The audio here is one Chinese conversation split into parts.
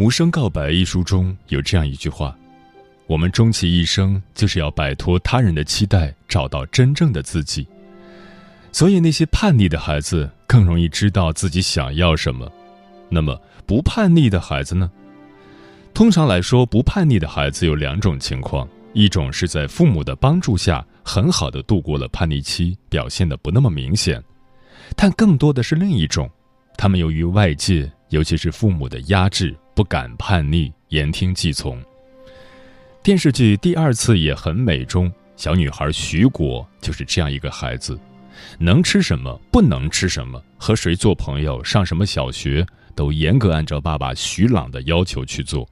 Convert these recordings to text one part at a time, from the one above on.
无声告白》一书中有这样一句话：“我们终其一生，就是要摆脱他人的期待，找到真正的自己。”所以，那些叛逆的孩子更容易知道自己想要什么。那么，不叛逆的孩子呢？通常来说，不叛逆的孩子有两种情况：一种是在父母的帮助下，很好的度过了叛逆期，表现的不那么明显；但更多的是另一种，他们由于外界，尤其是父母的压制。不敢叛逆，言听计从。电视剧《第二次也很美》中，小女孩徐果就是这样一个孩子，能吃什么，不能吃什么，和谁做朋友，上什么小学，都严格按照爸爸徐朗的要求去做。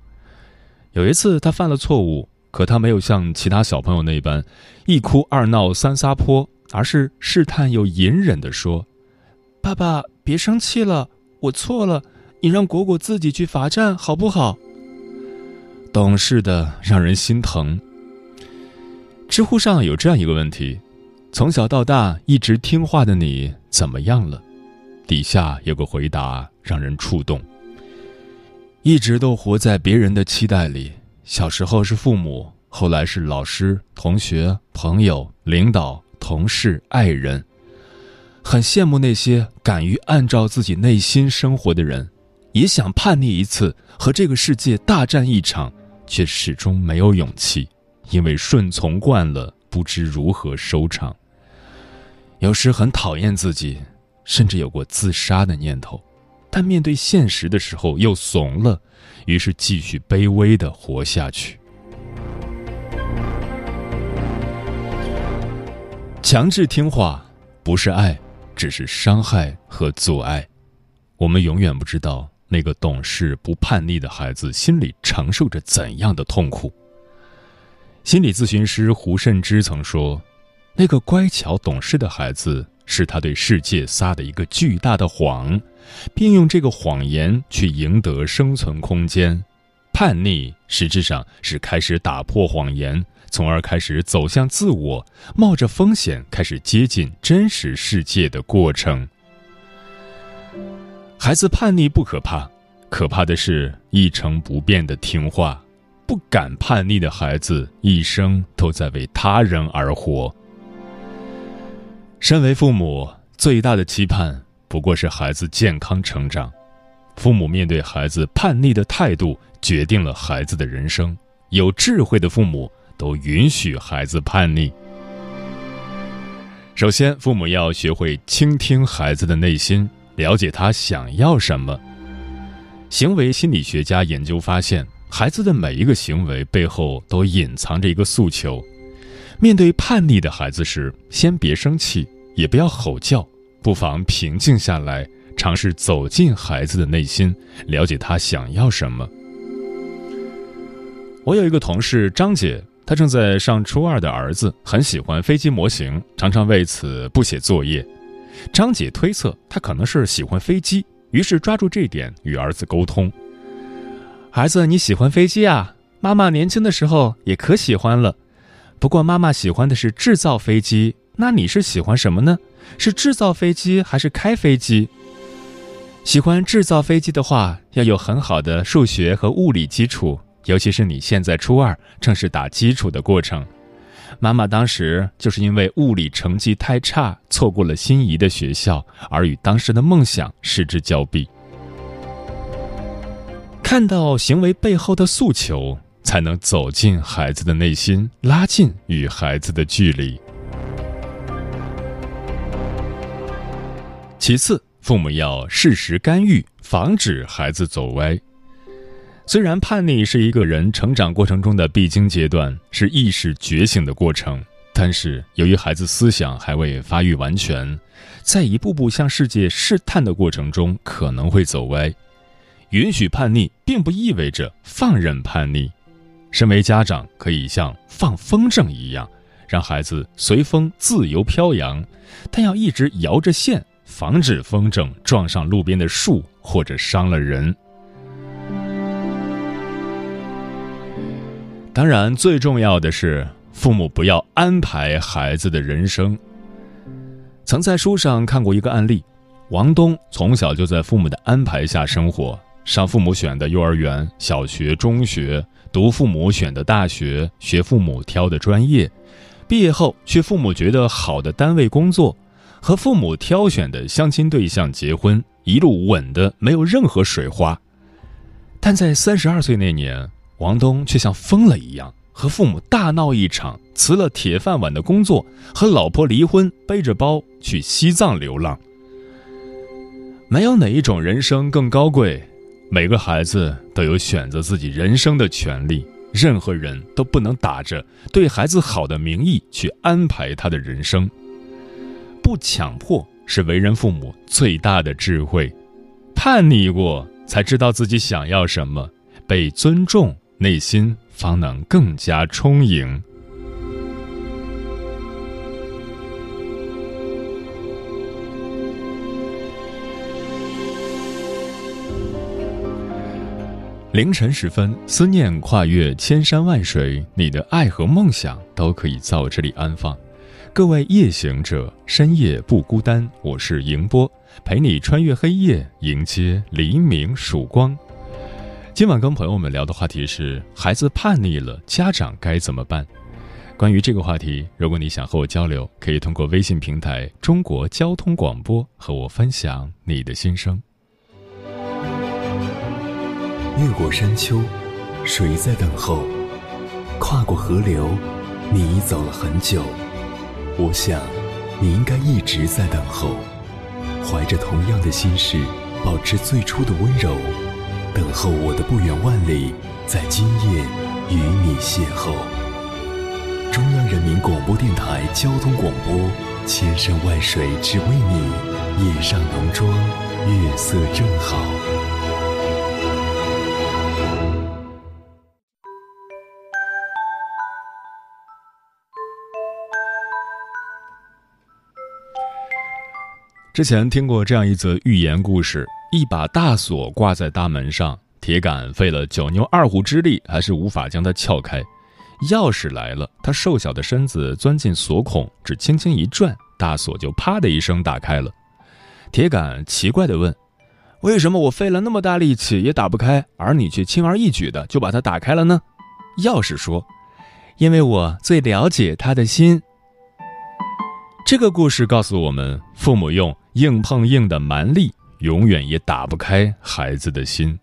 有一次，他犯了错误，可他没有像其他小朋友那般一哭二闹三撒泼，而是试探又隐忍地说：“爸爸，别生气了，我错了。”你让果果自己去罚站好不好？懂事的让人心疼。知乎上有这样一个问题：从小到大一直听话的你怎么样了？底下有个回答让人触动：一直都活在别人的期待里，小时候是父母，后来是老师、同学、朋友、领导、同事、爱人，很羡慕那些敢于按照自己内心生活的人。也想叛逆一次，和这个世界大战一场，却始终没有勇气，因为顺从惯了，不知如何收场。有时很讨厌自己，甚至有过自杀的念头，但面对现实的时候又怂了，于是继续卑微的活下去。强制听话不是爱，只是伤害和阻碍。我们永远不知道。那个懂事不叛逆的孩子心里承受着怎样的痛苦？心理咨询师胡慎之曾说：“那个乖巧懂事的孩子是他对世界撒的一个巨大的谎，并用这个谎言去赢得生存空间。叛逆实质上是开始打破谎言，从而开始走向自我，冒着风险开始接近真实世界的过程。”孩子叛逆不可怕，可怕的是一成不变的听话。不敢叛逆的孩子，一生都在为他人而活。身为父母，最大的期盼不过是孩子健康成长。父母面对孩子叛逆的态度，决定了孩子的人生。有智慧的父母都允许孩子叛逆。首先，父母要学会倾听孩子的内心。了解他想要什么。行为心理学家研究发现，孩子的每一个行为背后都隐藏着一个诉求。面对叛逆的孩子时，先别生气，也不要吼叫，不妨平静下来，尝试走进孩子的内心，了解他想要什么。我有一个同事张姐，她正在上初二的儿子很喜欢飞机模型，常常为此不写作业。张姐推测他可能是喜欢飞机，于是抓住这点与儿子沟通：“儿子，你喜欢飞机啊？妈妈年轻的时候也可喜欢了，不过妈妈喜欢的是制造飞机，那你是喜欢什么呢？是制造飞机还是开飞机？喜欢制造飞机的话，要有很好的数学和物理基础，尤其是你现在初二，正是打基础的过程。妈妈当时就是因为物理成绩太差，错过了心仪的学校，而与当时的梦想失之交臂。看到行为背后的诉求，才能走进孩子的内心，拉近与孩子的距离。其次，父母要适时干预，防止孩子走歪。虽然叛逆是一个人成长过程中的必经阶段，是意识觉醒的过程，但是由于孩子思想还未发育完全，在一步步向世界试探的过程中，可能会走歪。允许叛逆，并不意味着放任叛逆。身为家长，可以像放风筝一样，让孩子随风自由飘扬，但要一直摇着线，防止风筝撞上路边的树或者伤了人。当然，最重要的是，父母不要安排孩子的人生。曾在书上看过一个案例：王东从小就在父母的安排下生活，上父母选的幼儿园、小学、中学，读父母选的大学，学父母挑的专业，毕业后去父母觉得好的单位工作，和父母挑选的相亲对象结婚，一路稳的没有任何水花。但在三十二岁那年。王东却像疯了一样，和父母大闹一场，辞了铁饭碗的工作，和老婆离婚，背着包去西藏流浪。没有哪一种人生更高贵，每个孩子都有选择自己人生的权利，任何人都不能打着对孩子好的名义去安排他的人生。不强迫是为人父母最大的智慧，叛逆过才知道自己想要什么，被尊重。内心方能更加充盈。凌晨时分，思念跨越千山万水，你的爱和梦想都可以在我这里安放。各位夜行者，深夜不孤单，我是迎波，陪你穿越黑夜，迎接黎明曙光。今晚跟朋友们聊的话题是：孩子叛逆了，家长该怎么办？关于这个话题，如果你想和我交流，可以通过微信平台“中国交通广播”和我分享你的心声。越过山丘，谁在等候？跨过河流，你已走了很久。我想，你应该一直在等候，怀着同样的心事，保持最初的温柔。等候我的不远万里，在今夜与你邂逅。中央人民广播电台交通广播，千山万水只为你，夜上浓妆，月色正好。之前听过这样一则寓言故事。一把大锁挂在大门上，铁杆费了九牛二虎之力，还是无法将它撬开。钥匙来了，他瘦小的身子钻进锁孔，只轻轻一转，大锁就啪的一声打开了。铁杆奇怪地问：“为什么我费了那么大力气也打不开，而你却轻而易举的就把它打开了呢？”钥匙说：“因为我最了解他的心。”这个故事告诉我们，父母用硬碰硬的蛮力。永远也打不开孩子的心。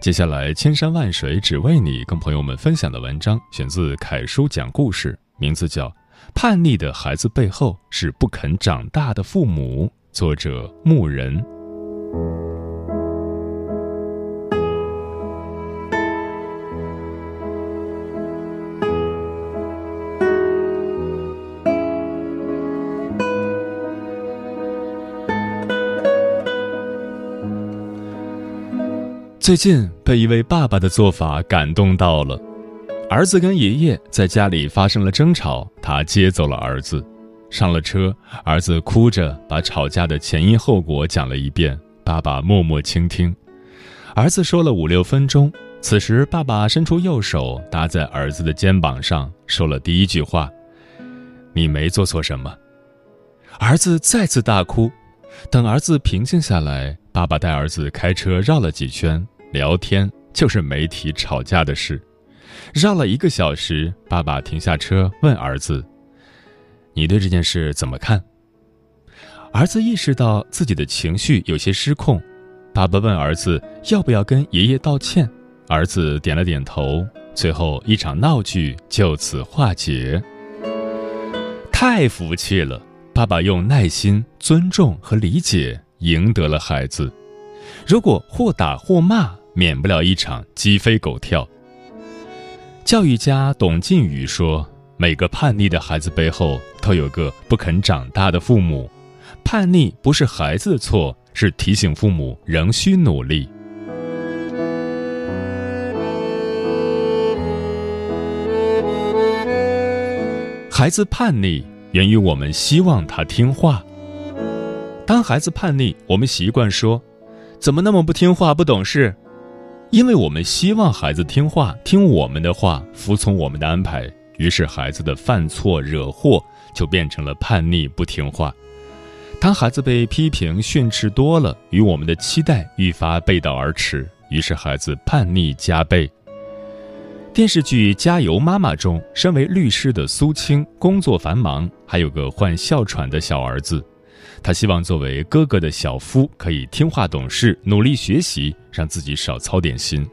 接下来，千山万水只为你，跟朋友们分享的文章选自凯叔讲故事，名字叫《叛逆的孩子背后是不肯长大的父母》，作者牧人。最近被一位爸爸的做法感动到了，儿子跟爷爷在家里发生了争吵，他接走了儿子，上了车，儿子哭着把吵架的前因后果讲了一遍，爸爸默默倾听，儿子说了五六分钟，此时爸爸伸出右手搭在儿子的肩膀上，说了第一句话：“你没做错什么。”儿子再次大哭，等儿子平静下来，爸爸带儿子开车绕了几圈。聊天就是没提吵架的事，绕了一个小时，爸爸停下车问儿子：“你对这件事怎么看？”儿子意识到自己的情绪有些失控，爸爸问儿子要不要跟爷爷道歉，儿子点了点头。最后一场闹剧就此化解。太服气了，爸爸用耐心、尊重和理解赢得了孩子。如果或打或骂，免不了一场鸡飞狗跳。教育家董靖宇说：“每个叛逆的孩子背后都有个不肯长大的父母，叛逆不是孩子的错，是提醒父母仍需努力。”孩子叛逆源于我们希望他听话。当孩子叛逆，我们习惯说：“怎么那么不听话、不懂事？”因为我们希望孩子听话、听我们的话、服从我们的安排，于是孩子的犯错、惹祸就变成了叛逆、不听话。当孩子被批评、训斥多了，与我们的期待愈发背道而驰，于是孩子叛逆加倍。电视剧《加油妈妈》中，身为律师的苏青工作繁忙，还有个患哮喘的小儿子。他希望作为哥哥的小夫可以听话懂事，努力学习，让自己少操点心。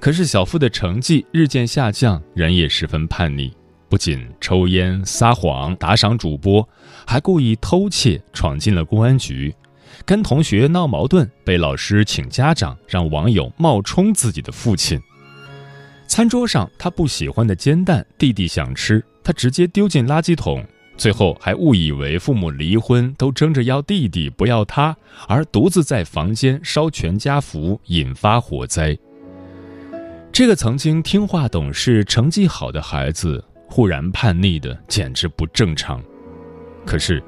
可是小夫的成绩日渐下降，人也十分叛逆，不仅抽烟、撒谎、打赏主播，还故意偷窃，闯进了公安局，跟同学闹矛盾，被老师请家长，让网友冒充自己的父亲。餐桌上，他不喜欢的煎蛋，弟弟想吃，他直接丢进垃圾桶。最后还误以为父母离婚，都争着要弟弟不要他，而独自在房间烧全家福，引发火灾。这个曾经听话懂事、成绩好的孩子，忽然叛逆的简直不正常。可是，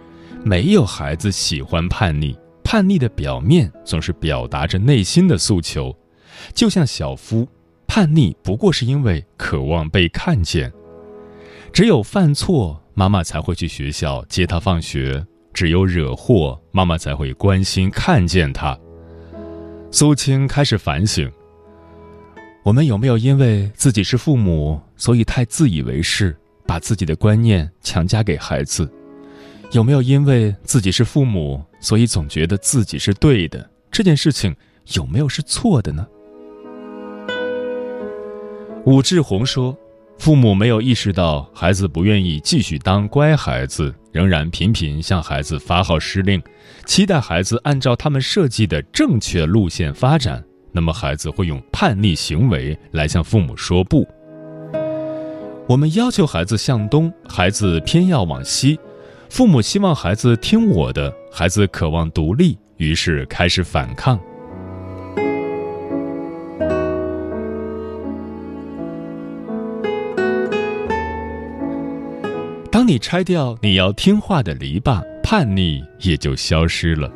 没有孩子喜欢叛逆，叛逆的表面总是表达着内心的诉求，就像小夫。叛逆不过是因为渴望被看见，只有犯错，妈妈才会去学校接他放学；只有惹祸，妈妈才会关心看见他。苏青开始反省：我们有没有因为自己是父母，所以太自以为是，把自己的观念强加给孩子？有没有因为自己是父母，所以总觉得自己是对的？这件事情有没有是错的呢？武志红说：“父母没有意识到孩子不愿意继续当乖孩子，仍然频频向孩子发号施令，期待孩子按照他们设计的正确路线发展，那么孩子会用叛逆行为来向父母说不。我们要求孩子向东，孩子偏要往西；父母希望孩子听我的，孩子渴望独立，于是开始反抗。”你拆掉你要听话的篱笆，叛逆也就消失了。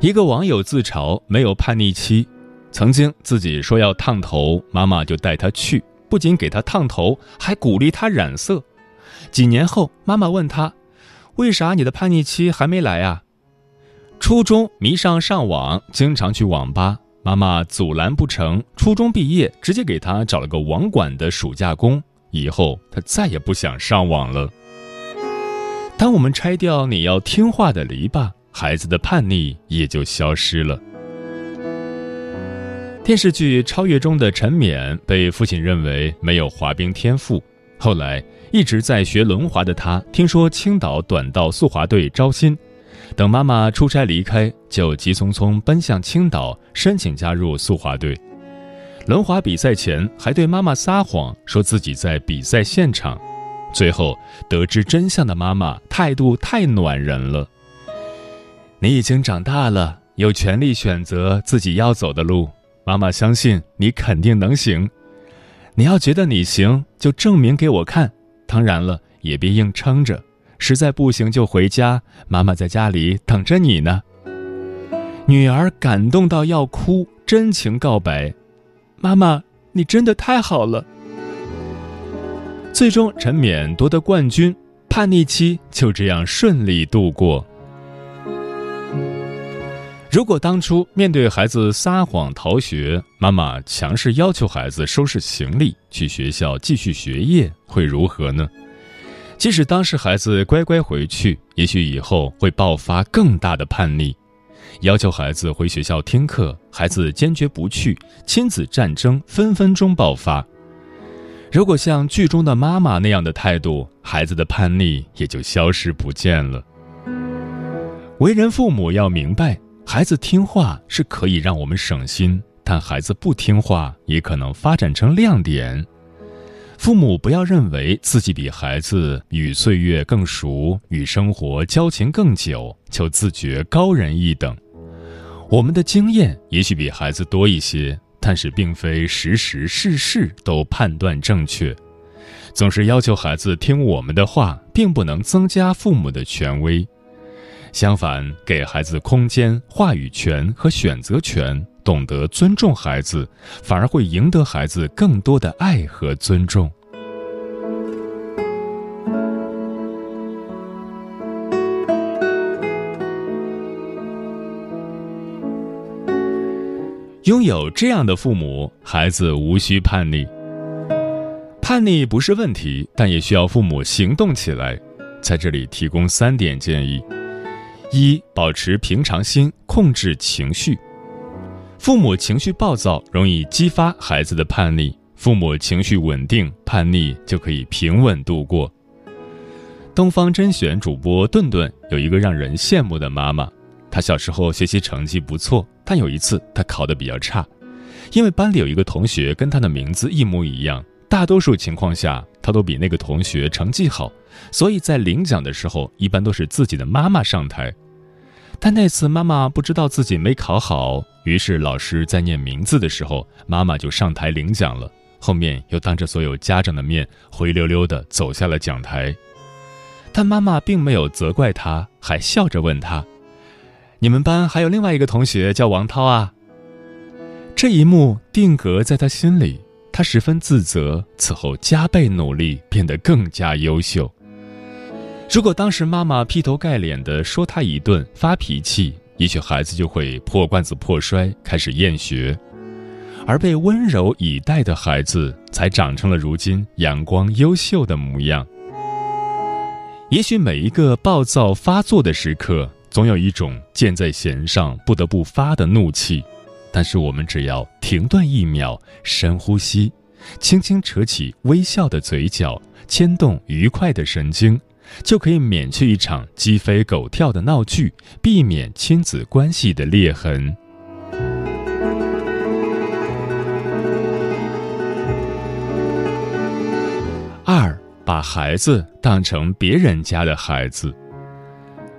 一个网友自嘲没有叛逆期，曾经自己说要烫头，妈妈就带他去，不仅给他烫头，还鼓励他染色。几年后，妈妈问他：“为啥你的叛逆期还没来啊？”初中迷上上网，经常去网吧，妈妈阻拦不成，初中毕业直接给他找了个网管的暑假工。以后他再也不想上网了。当我们拆掉你要听话的篱笆，孩子的叛逆也就消失了。电视剧《超越》中的陈冕被父亲认为没有滑冰天赋，后来一直在学轮滑的他，听说青岛短道速滑队招新，等妈妈出差离开，就急匆匆奔向青岛申请加入速滑队。轮滑比赛前还对妈妈撒谎，说自己在比赛现场。最后得知真相的妈妈态度太暖人了。你已经长大了，有权利选择自己要走的路。妈妈相信你肯定能行。你要觉得你行，就证明给我看。当然了，也别硬撑着，实在不行就回家，妈妈在家里等着你呢。女儿感动到要哭，真情告白。妈妈，你真的太好了。最终，陈冕夺得冠军，叛逆期就这样顺利度过。如果当初面对孩子撒谎逃学，妈妈强势要求孩子收拾行李去学校继续学业，会如何呢？即使当时孩子乖乖回去，也许以后会爆发更大的叛逆。要求孩子回学校听课，孩子坚决不去，亲子战争分分钟爆发。如果像剧中的妈妈那样的态度，孩子的叛逆也就消失不见了。为人父母要明白，孩子听话是可以让我们省心，但孩子不听话也可能发展成亮点。父母不要认为自己比孩子与岁月更熟，与生活交情更久，就自觉高人一等。我们的经验也许比孩子多一些，但是并非时时事事都判断正确。总是要求孩子听我们的话，并不能增加父母的权威。相反，给孩子空间、话语权和选择权，懂得尊重孩子，反而会赢得孩子更多的爱和尊重。拥有这样的父母，孩子无需叛逆。叛逆不是问题，但也需要父母行动起来。在这里提供三点建议：一、保持平常心，控制情绪。父母情绪暴躁，容易激发孩子的叛逆；父母情绪稳定，叛逆就可以平稳度过。东方甄选主播顿顿有一个让人羡慕的妈妈。她小时候学习成绩不错，但有一次他考得比较差，因为班里有一个同学跟他的名字一模一样。大多数情况下，他都比那个同学成绩好，所以在领奖的时候，一般都是自己的妈妈上台。但那次妈妈不知道自己没考好，于是老师在念名字的时候，妈妈就上台领奖了。后面又当着所有家长的面灰溜溜地走下了讲台。但妈妈并没有责怪他，还笑着问他。你们班还有另外一个同学叫王涛啊。这一幕定格在他心里，他十分自责，此后加倍努力，变得更加优秀。如果当时妈妈劈头盖脸的说他一顿，发脾气，也许孩子就会破罐子破摔，开始厌学，而被温柔以待的孩子，才长成了如今阳光优秀的模样。也许每一个暴躁发作的时刻。总有一种箭在弦上不得不发的怒气，但是我们只要停顿一秒，深呼吸，轻轻扯起微笑的嘴角，牵动愉快的神经，就可以免去一场鸡飞狗跳的闹剧，避免亲子关系的裂痕。二，把孩子当成别人家的孩子。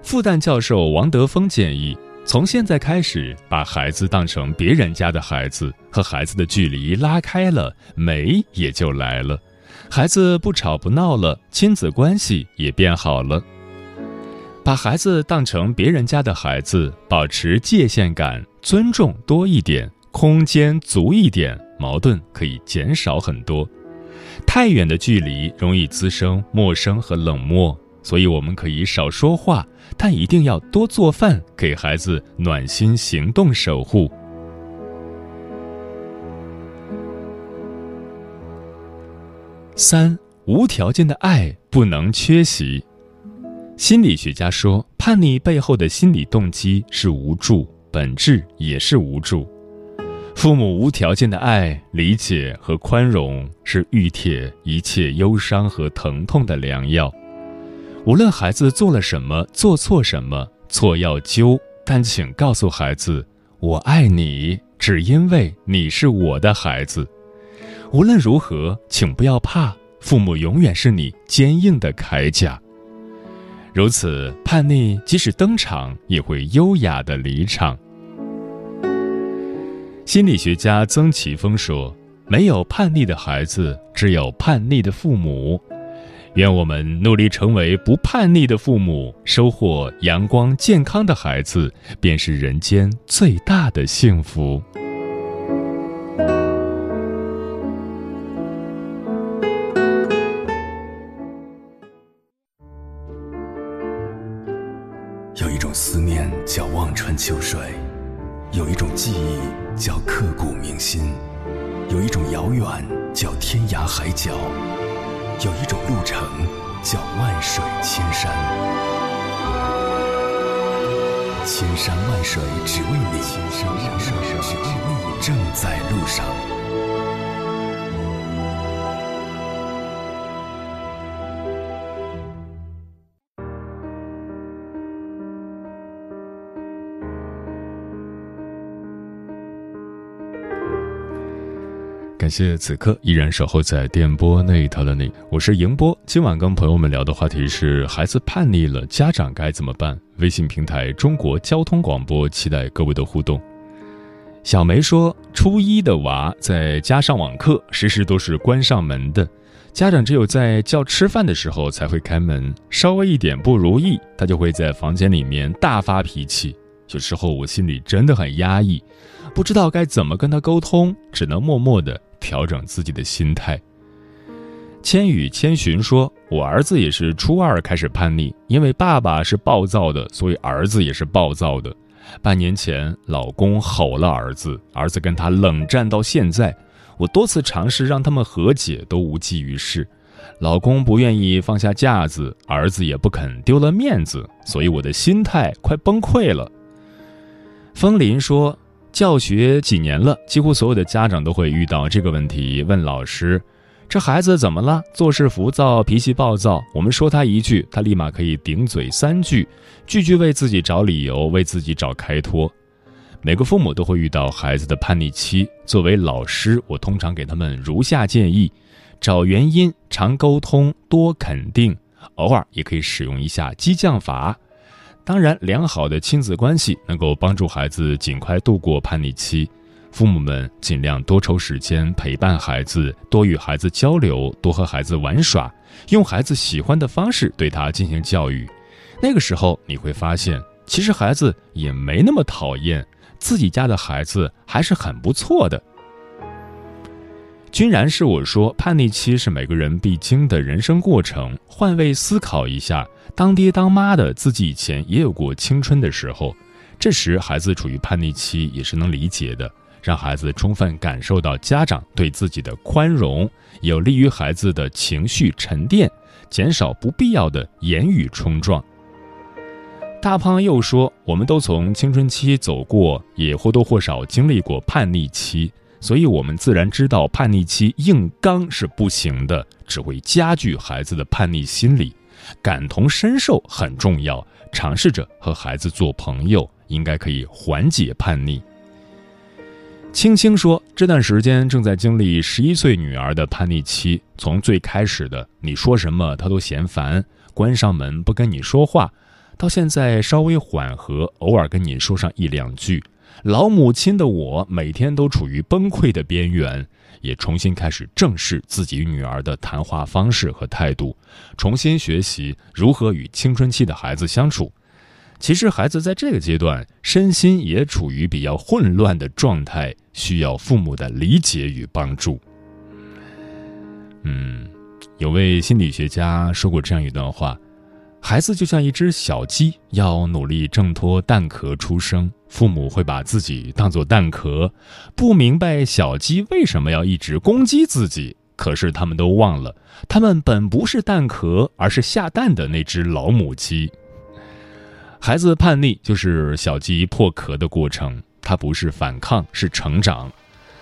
复旦教授王德峰建议，从现在开始，把孩子当成别人家的孩子，和孩子的距离拉开了，美也就来了。孩子不吵不闹了，亲子关系也变好了。把孩子当成别人家的孩子，保持界限感，尊重多一点，空间足一点，矛盾可以减少很多。太远的距离容易滋生陌生和冷漠。所以我们可以少说话，但一定要多做饭，给孩子暖心行动守护。三无条件的爱不能缺席。心理学家说，叛逆背后的心理动机是无助，本质也是无助。父母无条件的爱、理解和宽容，是熨帖一切忧伤和疼痛的良药。无论孩子做了什么，做错什么，错要纠，但请告诉孩子：“我爱你，只因为你是我的孩子。”无论如何，请不要怕，父母永远是你坚硬的铠甲。如此，叛逆即使登场，也会优雅的离场。心理学家曾奇峰说：“没有叛逆的孩子，只有叛逆的父母。”愿我们努力成为不叛逆的父母，收获阳光健康的孩子，便是人间最大的幸福。有一种思念叫望穿秋水。有一种记忆叫刻骨铭心，有一种遥远叫天涯海角，有一种路程叫万水千山。千山万水只为你，千山万水只为你，正在路上。感谢此刻依然守候在电波那一头的你，我是迎波。今晚跟朋友们聊的话题是：孩子叛逆了，家长该怎么办？微信平台中国交通广播，期待各位的互动。小梅说，初一的娃在家上网课，时时都是关上门的，家长只有在叫吃饭的时候才会开门，稍微一点不如意，他就会在房间里面大发脾气。有时候我心里真的很压抑，不知道该怎么跟他沟通，只能默默的。调整自己的心态。千语千寻说：“我儿子也是初二开始叛逆，因为爸爸是暴躁的，所以儿子也是暴躁的。半年前，老公吼了儿子，儿子跟他冷战到现在。我多次尝试让他们和解，都无济于事。老公不愿意放下架子，儿子也不肯丢了面子，所以我的心态快崩溃了。”风林说。教学几年了，几乎所有的家长都会遇到这个问题，问老师：“这孩子怎么了？做事浮躁，脾气暴躁。我们说他一句，他立马可以顶嘴三句，句句为自己找理由，为自己找开脱。”每个父母都会遇到孩子的叛逆期。作为老师，我通常给他们如下建议：找原因，常沟通，多肯定，偶尔也可以使用一下激将法。当然，良好的亲子关系能够帮助孩子尽快度过叛逆期。父母们尽量多抽时间陪伴孩子，多与孩子交流，多和孩子玩耍，用孩子喜欢的方式对他进行教育。那个时候，你会发现，其实孩子也没那么讨厌，自己家的孩子还是很不错的。君然是我说，叛逆期是每个人必经的人生过程。换位思考一下，当爹当妈的自己以前也有过青春的时候，这时孩子处于叛逆期也是能理解的。让孩子充分感受到家长对自己的宽容，有利于孩子的情绪沉淀，减少不必要的言语冲撞。大胖又说，我们都从青春期走过，也或多或少经历过叛逆期。所以，我们自然知道叛逆期硬刚是不行的，只会加剧孩子的叛逆心理。感同身受很重要，尝试着和孩子做朋友，应该可以缓解叛逆。青青说，这段时间正在经历十一岁女儿的叛逆期，从最开始的你说什么她都嫌烦，关上门不跟你说话，到现在稍微缓和，偶尔跟你说上一两句。老母亲的我每天都处于崩溃的边缘，也重新开始正视自己女儿的谈话方式和态度，重新学习如何与青春期的孩子相处。其实，孩子在这个阶段身心也处于比较混乱的状态，需要父母的理解与帮助。嗯，有位心理学家说过这样一段话。孩子就像一只小鸡，要努力挣脱蛋壳出生。父母会把自己当作蛋壳，不明白小鸡为什么要一直攻击自己。可是他们都忘了，他们本不是蛋壳，而是下蛋的那只老母鸡。孩子叛逆就是小鸡破壳的过程，它不是反抗，是成长。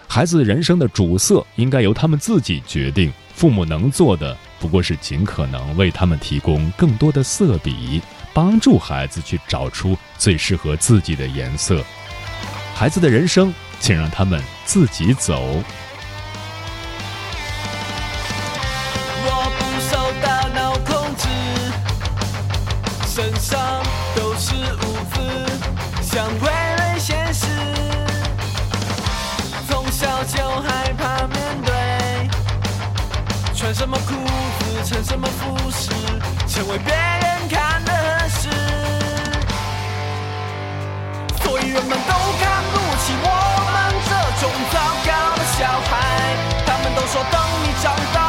孩子人生的主色应该由他们自己决定，父母能做的。不过是尽可能为他们提供更多的色笔，帮助孩子去找出最适合自己的颜色。孩子的人生，请让他们自己走。我不受大脑控制，身上都是污渍，像傀儡现实。从小就害怕面对，穿什么裤。成什么服饰，成为别人看的合适，所以人们都看不起我们这种糟糕的小孩。他们都说等你长大